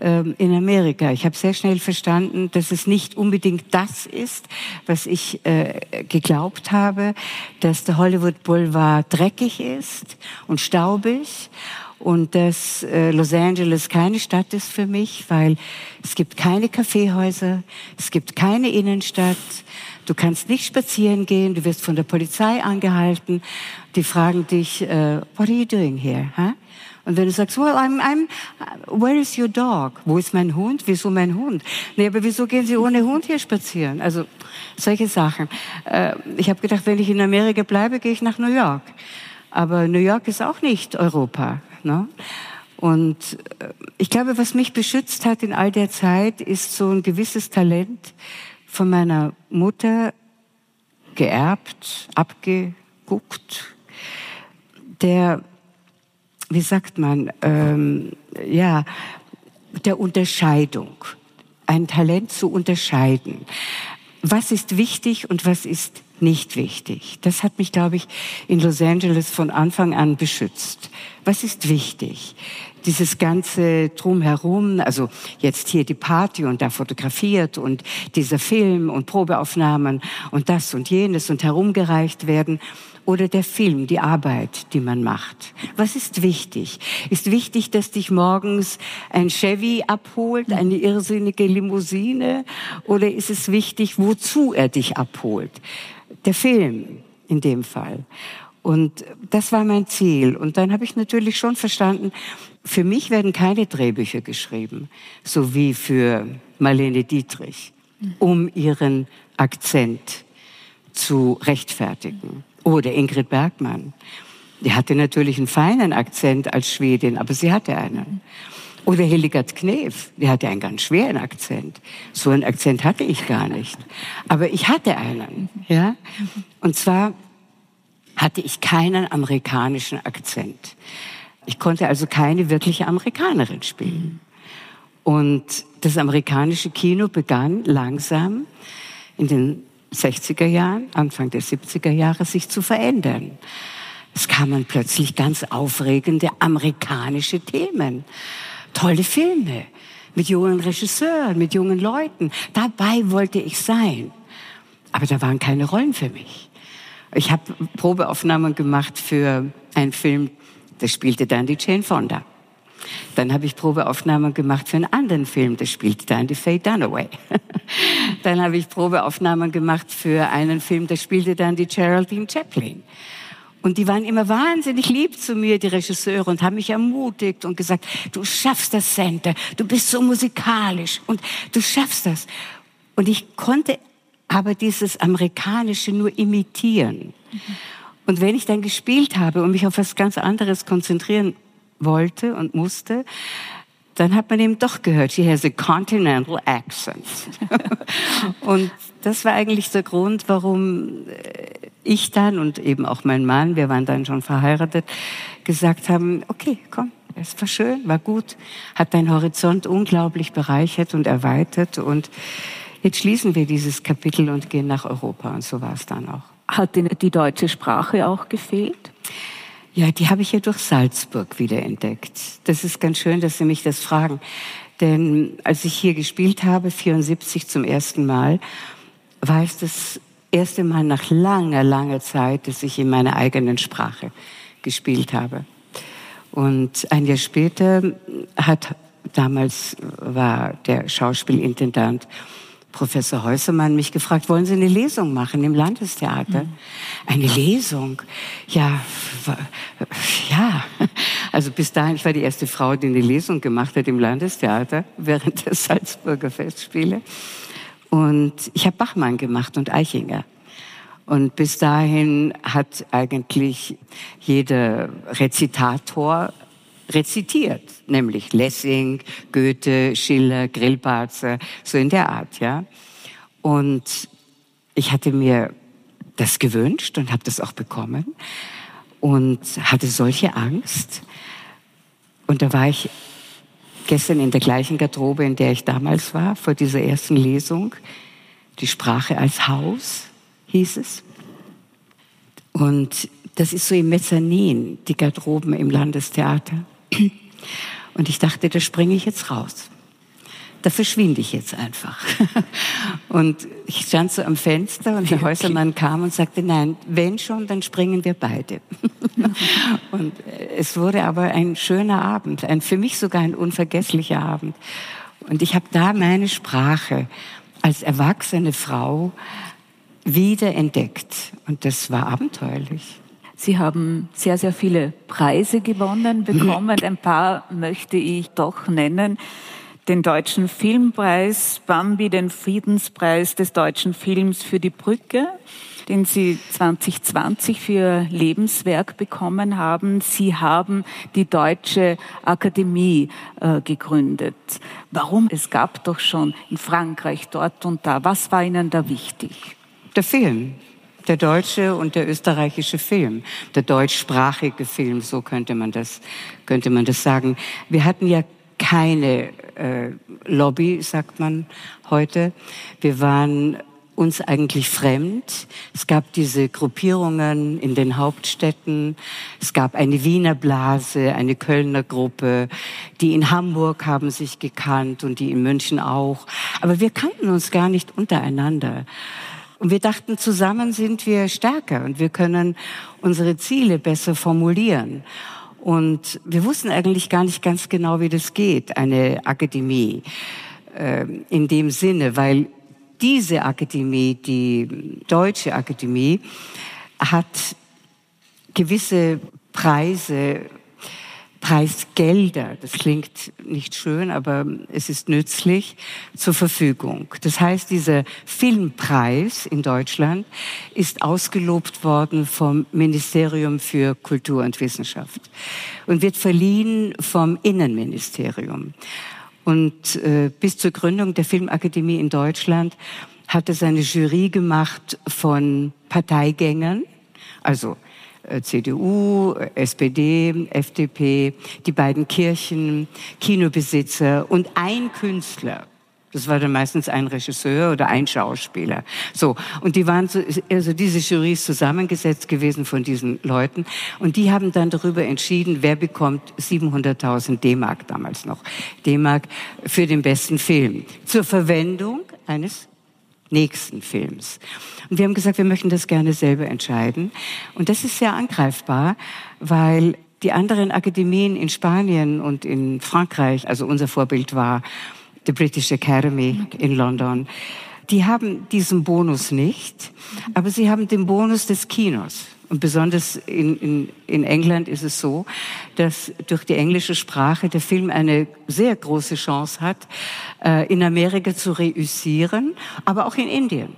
Ähm, in Amerika. Ich habe sehr schnell verstanden, dass es nicht unbedingt das ist, was ich äh, geglaubt habe, dass der Hollywood Boulevard dreckig ist und staubig und dass äh, Los Angeles keine Stadt ist für mich, weil es gibt keine Kaffeehäuser, es gibt keine Innenstadt, du kannst nicht spazieren gehen, du wirst von der Polizei angehalten, die fragen dich, äh, what are you doing here? Huh? Und wenn du sagst, well, I'm, I'm, where is your dog? Wo ist mein Hund? Wieso mein Hund? Nee, aber wieso gehen Sie ohne Hund hier spazieren? Also solche Sachen. Äh, ich habe gedacht, wenn ich in Amerika bleibe, gehe ich nach New York. Aber New York ist auch nicht Europa. Ne? Und äh, ich glaube, was mich beschützt hat in all der Zeit, ist so ein gewisses Talent von meiner Mutter geerbt, abgeguckt, der wie sagt man, ähm, ja, der Unterscheidung. Ein Talent zu unterscheiden. Was ist wichtig und was ist nicht wichtig? Das hat mich, glaube ich, in Los Angeles von Anfang an beschützt. Was ist wichtig? Dieses ganze Drumherum, also jetzt hier die Party und da fotografiert und dieser Film und Probeaufnahmen und das und jenes und herumgereicht werden oder der Film, die Arbeit, die man macht. Was ist wichtig? Ist wichtig, dass dich morgens ein Chevy abholt, eine irrsinnige Limousine? Oder ist es wichtig, wozu er dich abholt? Der Film in dem Fall. Und das war mein Ziel. Und dann habe ich natürlich schon verstanden, für mich werden keine Drehbücher geschrieben, so wie für Marlene Dietrich, um ihren Akzent zu rechtfertigen. Oder Ingrid Bergmann. Die hatte natürlich einen feinen Akzent als Schwedin, aber sie hatte einen. Oder Hildegard Knef, die hatte einen ganz schweren Akzent. So einen Akzent hatte ich gar nicht. Aber ich hatte einen, ja. Und zwar hatte ich keinen amerikanischen Akzent. Ich konnte also keine wirkliche Amerikanerin spielen. Und das amerikanische Kino begann langsam in den 60er Jahren, Anfang der 70er Jahre sich zu verändern. Es kamen plötzlich ganz aufregende amerikanische Themen, tolle Filme mit jungen Regisseuren, mit jungen Leuten. Dabei wollte ich sein. Aber da waren keine Rollen für mich. Ich habe Probeaufnahmen gemacht für einen Film, der spielte dann die Jane Fonda. Dann habe ich Probeaufnahmen gemacht für einen anderen Film, der spielte dann die Faye Dunaway. dann habe ich Probeaufnahmen gemacht für einen Film, der spielte dann die Geraldine Chaplin. Und die waren immer wahnsinnig lieb zu mir, die Regisseure, und haben mich ermutigt und gesagt, du schaffst das Center, du bist so musikalisch und du schaffst das. Und ich konnte aber dieses Amerikanische nur imitieren. Mhm. Und wenn ich dann gespielt habe und mich auf was ganz anderes konzentrieren wollte und musste, dann hat man eben doch gehört, she has a continental accent. und das war eigentlich der Grund, warum äh, ich dann und eben auch mein Mann, wir waren dann schon verheiratet, gesagt haben, okay, komm, es war schön, war gut, hat dein Horizont unglaublich bereichert und erweitert und jetzt schließen wir dieses Kapitel und gehen nach Europa und so war es dann auch. Hat Ihnen die deutsche Sprache auch gefehlt? Ja, die habe ich ja durch Salzburg wiederentdeckt. Das ist ganz schön, dass Sie mich das fragen. Denn als ich hier gespielt habe, 74 zum ersten Mal, war es das erste Mal nach langer, langer Zeit, dass ich in meiner eigenen Sprache gespielt habe. Und ein Jahr später hat, damals war der Schauspielintendant Professor Häusermann mich gefragt, wollen Sie eine Lesung machen im Landestheater? Mhm. Eine Lesung? Ja, ja. Also bis dahin, ich war die erste Frau, die eine Lesung gemacht hat im Landestheater während der Salzburger Festspiele. Und ich habe Bachmann gemacht und Eichinger. Und bis dahin hat eigentlich jeder Rezitator rezitiert, nämlich Lessing, Goethe, Schiller, Grillparzer, so in der Art, ja. Und ich hatte mir das gewünscht und habe das auch bekommen und hatte solche Angst. Und da war ich gestern in der gleichen Garderobe, in der ich damals war, vor dieser ersten Lesung. Die Sprache als Haus hieß es. Und das ist so im Mezzanin, die Garderoben im Landestheater. Und ich dachte, da springe ich jetzt raus. Da verschwinde ich jetzt einfach. Und ich stand so am Fenster und der Häusermann kam und sagte, nein, wenn schon, dann springen wir beide. Und es wurde aber ein schöner Abend, ein, für mich sogar ein unvergesslicher Abend. Und ich habe da meine Sprache als erwachsene Frau wiederentdeckt. Und das war abenteuerlich. Sie haben sehr, sehr viele Preise gewonnen, bekommen. Ein paar möchte ich doch nennen. Den Deutschen Filmpreis, Bambi, den Friedenspreis des deutschen Films für die Brücke, den Sie 2020 für Lebenswerk bekommen haben. Sie haben die Deutsche Akademie äh, gegründet. Warum? Es gab doch schon in Frankreich dort und da. Was war Ihnen da wichtig? Der Film der deutsche und der österreichische Film, der deutschsprachige Film, so könnte man das, könnte man das sagen. Wir hatten ja keine äh, Lobby, sagt man heute. Wir waren uns eigentlich fremd. Es gab diese Gruppierungen in den Hauptstädten. Es gab eine Wiener Blase, eine Kölner Gruppe. Die in Hamburg haben sich gekannt und die in München auch. Aber wir kannten uns gar nicht untereinander. Und wir dachten, zusammen sind wir stärker und wir können unsere Ziele besser formulieren. Und wir wussten eigentlich gar nicht ganz genau, wie das geht, eine Akademie äh, in dem Sinne, weil diese Akademie, die Deutsche Akademie, hat gewisse Preise, Preisgelder, das klingt nicht schön, aber es ist nützlich, zur Verfügung. Das heißt, dieser Filmpreis in Deutschland ist ausgelobt worden vom Ministerium für Kultur und Wissenschaft und wird verliehen vom Innenministerium. Und äh, bis zur Gründung der Filmakademie in Deutschland hat es eine Jury gemacht von Parteigängern, also CDU, SPD, FDP, die beiden Kirchen, Kinobesitzer und ein Künstler. Das war dann meistens ein Regisseur oder ein Schauspieler. So. Und die waren so, also diese Jury zusammengesetzt gewesen von diesen Leuten. Und die haben dann darüber entschieden, wer bekommt 700.000 D-Mark damals noch. D-Mark für den besten Film. Zur Verwendung eines nächsten Films. Und wir haben gesagt, wir möchten das gerne selber entscheiden. Und das ist sehr angreifbar, weil die anderen Akademien in Spanien und in Frankreich, also unser Vorbild war die British Academy in London. Die haben diesen Bonus nicht, aber sie haben den Bonus des Kinos. Und besonders in, in, in England ist es so, dass durch die englische Sprache der Film eine sehr große Chance hat, äh, in Amerika zu reüssieren, aber auch in Indien.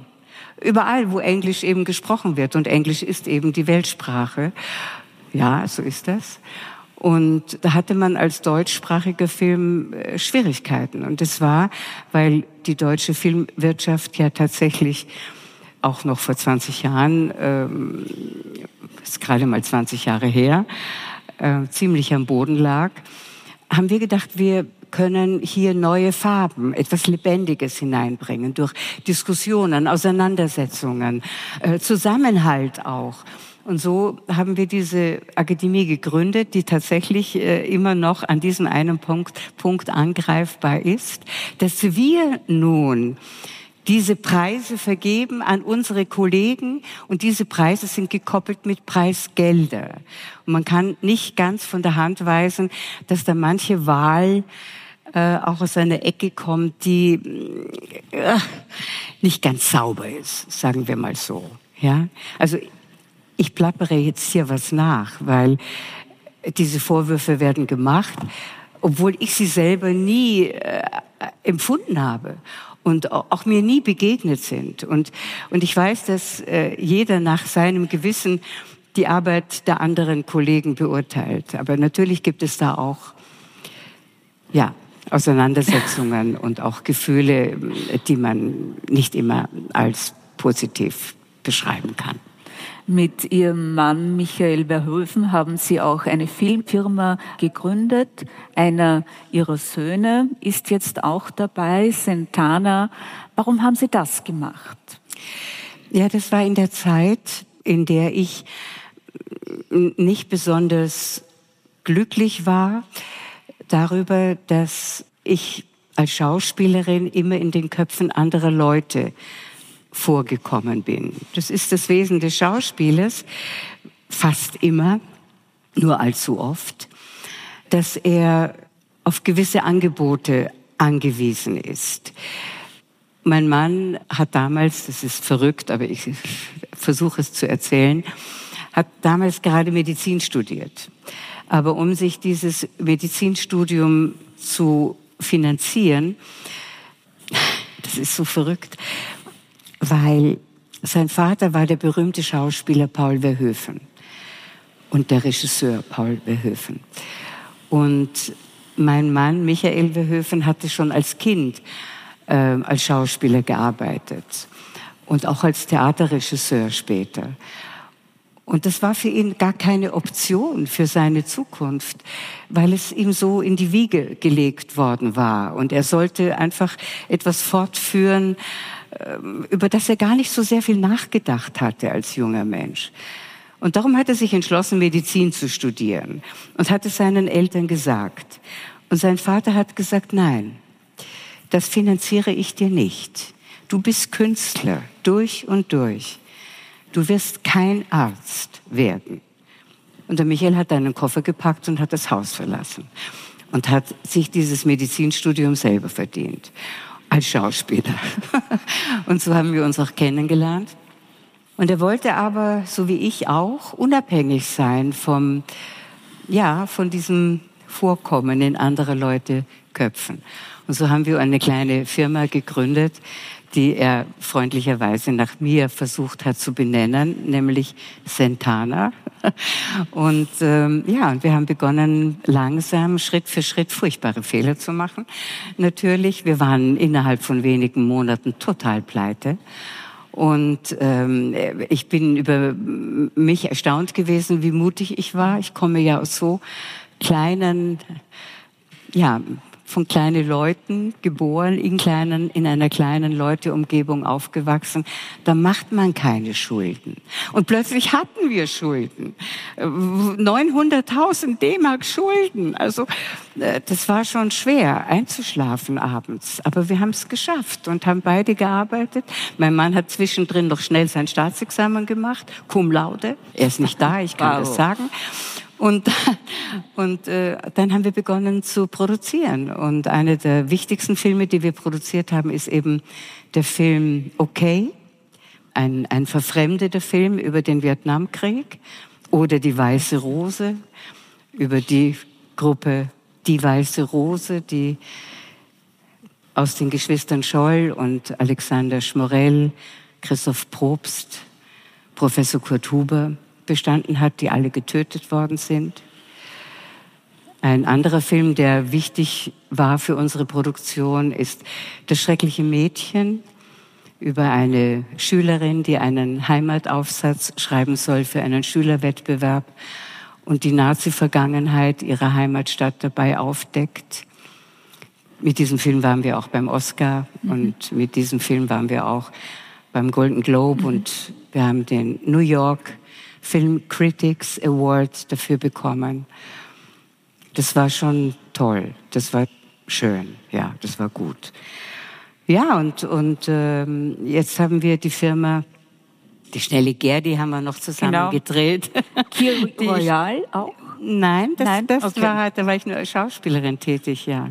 Überall, wo Englisch eben gesprochen wird. Und Englisch ist eben die Weltsprache. Ja, so ist das. Und da hatte man als deutschsprachiger Film äh, Schwierigkeiten. Und das war, weil die deutsche Filmwirtschaft ja tatsächlich auch noch vor 20 Jahren, ähm, ist gerade mal 20 Jahre her, äh, ziemlich am Boden lag, haben wir gedacht, wir können hier neue Farben, etwas Lebendiges hineinbringen durch Diskussionen, Auseinandersetzungen, äh, Zusammenhalt auch. Und so haben wir diese Akademie gegründet, die tatsächlich äh, immer noch an diesem einen Punkt, Punkt angreifbar ist, dass wir nun diese Preise vergeben an unsere Kollegen und diese Preise sind gekoppelt mit Preisgelder. Und man kann nicht ganz von der Hand weisen, dass da manche Wahl äh, auch aus einer Ecke kommt, die äh, nicht ganz sauber ist, sagen wir mal so. Ja, also ich plappere jetzt hier was nach, weil diese Vorwürfe werden gemacht, obwohl ich sie selber nie äh, empfunden habe und auch mir nie begegnet sind. Und, und ich weiß, dass äh, jeder nach seinem Gewissen die Arbeit der anderen Kollegen beurteilt. Aber natürlich gibt es da auch, ja, Auseinandersetzungen und auch Gefühle, die man nicht immer als positiv beschreiben kann. Mit Ihrem Mann Michael Verhoeven haben Sie auch eine Filmfirma gegründet. Einer Ihrer Söhne ist jetzt auch dabei, Sentana. Warum haben Sie das gemacht? Ja, das war in der Zeit, in der ich nicht besonders glücklich war darüber, dass ich als Schauspielerin immer in den Köpfen anderer Leute vorgekommen bin. Das ist das Wesen des Schauspielers, fast immer, nur allzu oft, dass er auf gewisse Angebote angewiesen ist. Mein Mann hat damals, das ist verrückt, aber ich versuche es zu erzählen, hat damals gerade Medizin studiert. Aber um sich dieses Medizinstudium zu finanzieren, das ist so verrückt, weil sein Vater war der berühmte Schauspieler Paul Verhoeven und der Regisseur Paul Verhoeven. Und mein Mann Michael Verhoeven hatte schon als Kind äh, als Schauspieler gearbeitet. und auch als Theaterregisseur später. Und das war für ihn gar keine Option für seine Zukunft, weil es ihm so in die Wiege gelegt worden war. Und er sollte einfach etwas fortführen, über das er gar nicht so sehr viel nachgedacht hatte als junger Mensch. Und darum hat er sich entschlossen, Medizin zu studieren und hat es seinen Eltern gesagt. Und sein Vater hat gesagt, nein, das finanziere ich dir nicht. Du bist Künstler durch und durch du wirst kein Arzt werden. Und der Michael hat einen Koffer gepackt und hat das Haus verlassen und hat sich dieses Medizinstudium selber verdient als Schauspieler. Und so haben wir uns auch kennengelernt. Und er wollte aber, so wie ich auch, unabhängig sein vom, ja, von diesem Vorkommen in andere Leute Köpfen. Und so haben wir eine kleine Firma gegründet, die er freundlicherweise nach mir versucht hat zu benennen, nämlich Sentana. Und ähm, ja, wir haben begonnen, langsam, Schritt für Schritt furchtbare Fehler zu machen. Natürlich, wir waren innerhalb von wenigen Monaten total pleite. Und ähm, ich bin über mich erstaunt gewesen, wie mutig ich war. Ich komme ja aus so kleinen, ja, von kleinen Leuten geboren, in kleinen, in einer kleinen Leuteumgebung aufgewachsen. Da macht man keine Schulden. Und plötzlich hatten wir Schulden. 900.000 D-Mark Schulden. Also, äh, das war schon schwer, einzuschlafen abends. Aber wir haben es geschafft und haben beide gearbeitet. Mein Mann hat zwischendrin noch schnell sein Staatsexamen gemacht, cum laude. Er ist nicht da, ich kann wow. das sagen. Und, und äh, dann haben wir begonnen zu produzieren. Und einer der wichtigsten Filme, die wir produziert haben, ist eben der Film Okay, ein, ein verfremdeter Film über den Vietnamkrieg oder Die Weiße Rose, über die Gruppe Die Weiße Rose, die aus den Geschwistern Scholl und Alexander Schmorell, Christoph Probst, Professor Kurt Huber bestanden hat, die alle getötet worden sind. Ein anderer Film, der wichtig war für unsere Produktion, ist Das schreckliche Mädchen über eine Schülerin, die einen Heimataufsatz schreiben soll für einen Schülerwettbewerb und die Nazi-Vergangenheit ihrer Heimatstadt dabei aufdeckt. Mit diesem Film waren wir auch beim Oscar mhm. und mit diesem Film waren wir auch beim Golden Globe mhm. und wir haben den New York Film Critics Award dafür bekommen. Das war schon toll. Das war schön. Ja, das war gut. Ja, und, und ähm, jetzt haben wir die Firma, die Schnelle Gerdi haben wir noch zusammen genau. gedreht. Kiel Royal auch? Nein, das, Nein? das okay. war, da war ich nur als Schauspielerin tätig, ja.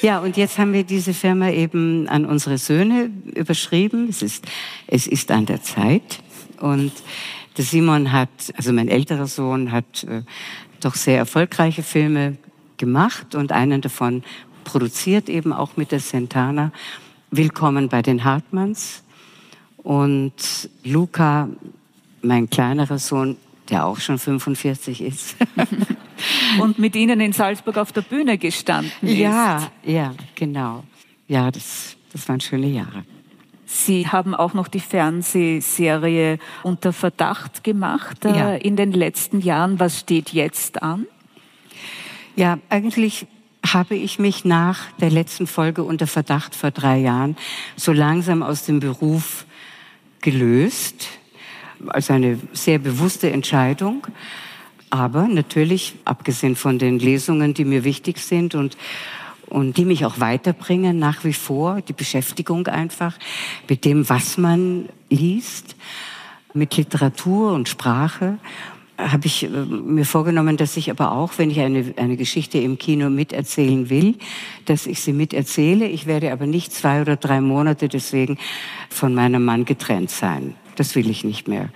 Ja, und jetzt haben wir diese Firma eben an unsere Söhne überschrieben. Es ist, es ist an der Zeit. Und der Simon hat, also mein älterer Sohn hat äh, doch sehr erfolgreiche Filme gemacht und einen davon produziert eben auch mit der Sentana. Willkommen bei den Hartmanns. Und Luca, mein kleinerer Sohn, der auch schon 45 ist. und mit Ihnen in Salzburg auf der Bühne gestanden ist. Ja, ja, genau. Ja, das, das waren schöne Jahre. Sie haben auch noch die Fernsehserie Unter Verdacht gemacht äh, ja. in den letzten Jahren. Was steht jetzt an? Ja, eigentlich habe ich mich nach der letzten Folge Unter Verdacht vor drei Jahren so langsam aus dem Beruf gelöst. Als eine sehr bewusste Entscheidung. Aber natürlich, abgesehen von den Lesungen, die mir wichtig sind und und die mich auch weiterbringen nach wie vor, die Beschäftigung einfach mit dem, was man liest, mit Literatur und Sprache habe ich äh, mir vorgenommen, dass ich aber auch, wenn ich eine, eine Geschichte im Kino miterzählen will, dass ich sie miterzähle. Ich werde aber nicht zwei oder drei Monate deswegen von meinem Mann getrennt sein. Das will ich nicht mehr.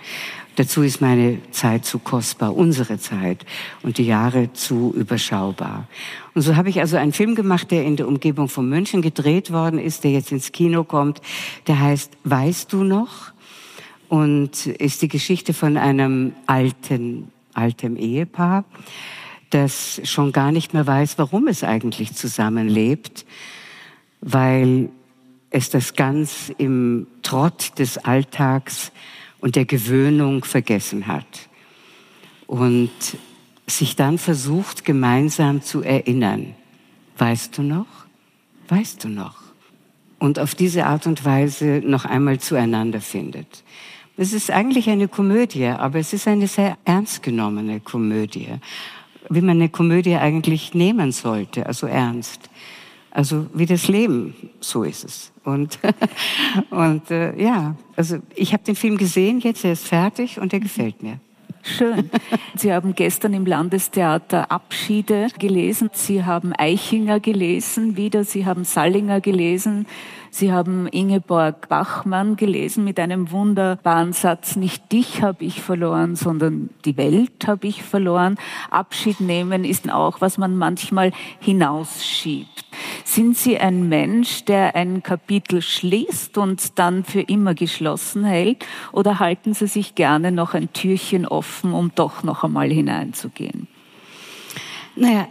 Dazu ist meine Zeit zu kostbar, unsere Zeit und die Jahre zu überschaubar. Und so habe ich also einen Film gemacht, der in der Umgebung von München gedreht worden ist, der jetzt ins Kino kommt. Der heißt Weißt du noch? Und ist die Geschichte von einem alten, altem Ehepaar, das schon gar nicht mehr weiß, warum es eigentlich zusammenlebt, weil es das ganz im Trott des Alltags und der Gewöhnung vergessen hat. Und sich dann versucht, gemeinsam zu erinnern. Weißt du noch? Weißt du noch? Und auf diese Art und Weise noch einmal zueinander findet. Es ist eigentlich eine Komödie, aber es ist eine sehr ernst genommene Komödie, wie man eine Komödie eigentlich nehmen sollte, also ernst. Also wie das Leben, so ist es. Und, und äh, ja, also ich habe den Film gesehen, jetzt er ist fertig und er gefällt mir. Schön. Sie haben gestern im Landestheater Abschiede gelesen. Sie haben Eichinger gelesen wieder. Sie haben Sallinger gelesen. Sie haben Ingeborg Bachmann gelesen mit einem wunderbaren Satz, nicht dich habe ich verloren, sondern die Welt habe ich verloren. Abschied nehmen ist auch, was man manchmal hinausschiebt. Sind Sie ein Mensch, der ein Kapitel schließt und dann für immer geschlossen hält? Oder halten Sie sich gerne noch ein Türchen offen, um doch noch einmal hineinzugehen? Naja,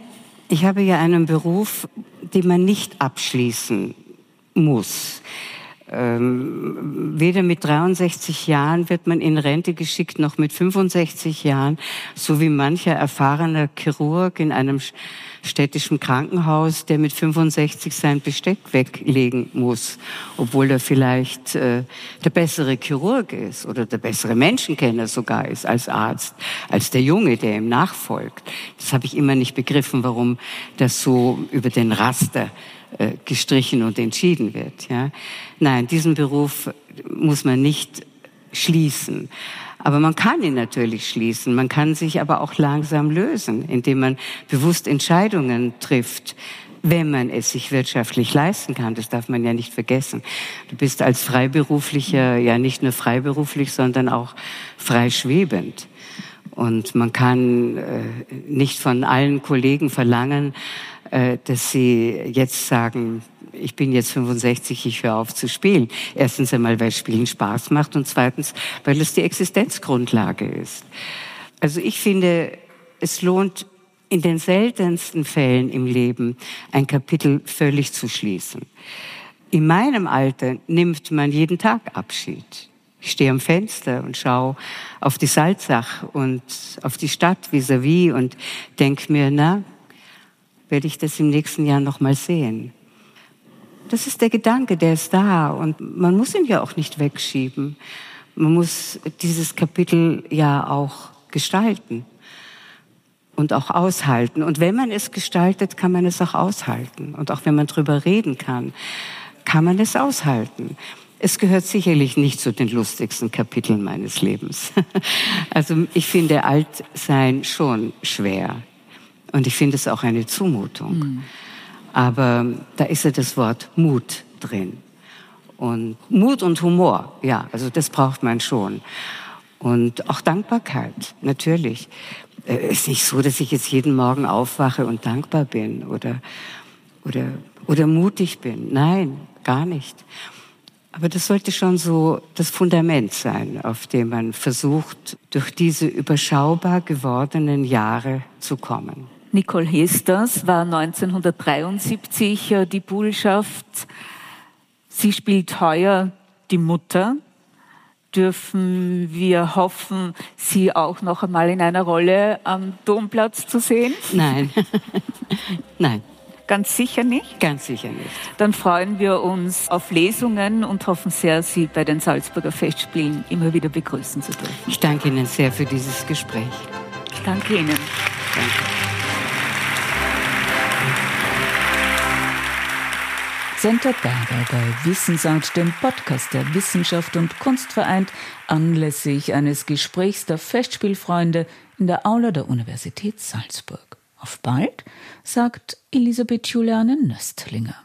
ich habe ja einen Beruf, den man nicht abschließen muss. Ähm, weder mit 63 Jahren wird man in Rente geschickt, noch mit 65 Jahren, so wie mancher erfahrener Chirurg in einem städtischen Krankenhaus, der mit 65 sein Besteck weglegen muss, obwohl er vielleicht äh, der bessere Chirurg ist oder der bessere Menschenkenner sogar ist als Arzt, als der Junge, der ihm nachfolgt. Das habe ich immer nicht begriffen, warum das so über den Raster gestrichen und entschieden wird. Ja? Nein, diesen Beruf muss man nicht schließen. Aber man kann ihn natürlich schließen. Man kann sich aber auch langsam lösen, indem man bewusst Entscheidungen trifft, wenn man es sich wirtschaftlich leisten kann. Das darf man ja nicht vergessen. Du bist als Freiberuflicher ja nicht nur freiberuflich, sondern auch freischwebend. Und man kann äh, nicht von allen Kollegen verlangen, äh, dass sie jetzt sagen, ich bin jetzt 65, ich höre auf zu spielen. Erstens einmal, weil Spielen Spaß macht und zweitens, weil es die Existenzgrundlage ist. Also ich finde, es lohnt in den seltensten Fällen im Leben ein Kapitel völlig zu schließen. In meinem Alter nimmt man jeden Tag Abschied. Ich stehe am Fenster und schaue auf die Salzach und auf die Stadt vis-à-vis -vis und denke mir, na, werde ich das im nächsten Jahr noch mal sehen. Das ist der Gedanke, der ist da und man muss ihn ja auch nicht wegschieben. Man muss dieses Kapitel ja auch gestalten und auch aushalten. Und wenn man es gestaltet, kann man es auch aushalten. Und auch wenn man drüber reden kann, kann man es aushalten. Es gehört sicherlich nicht zu den lustigsten Kapiteln meines Lebens. Also ich finde Altsein schon schwer. Und ich finde es auch eine Zumutung. Mhm. Aber da ist ja das Wort Mut drin. Und Mut und Humor, ja, also das braucht man schon. Und auch Dankbarkeit, natürlich. Es äh, ist nicht so, dass ich jetzt jeden Morgen aufwache und dankbar bin oder, oder, oder mutig bin. Nein, gar nicht. Aber das sollte schon so das Fundament sein, auf dem man versucht, durch diese überschaubar gewordenen Jahre zu kommen. Nicole Hesters war 1973 äh, die Bullschaft. Sie spielt heuer die Mutter. Dürfen wir hoffen, Sie auch noch einmal in einer Rolle am Domplatz zu sehen? Nein. Nein. Ganz sicher nicht? Ganz sicher nicht. Dann freuen wir uns auf Lesungen und hoffen sehr, Sie bei den Salzburger Festspielen immer wieder begrüßen zu dürfen. Ich danke Ihnen sehr für dieses Gespräch. Ich danke Ihnen. Danke. Senta Berger bei Wissensart, dem Podcast der Wissenschaft und Kunst vereint, anlässlich eines Gesprächs der Festspielfreunde in der Aula der Universität Salzburg. Auf bald, sagt Elisabeth Juliane Nöstlinger.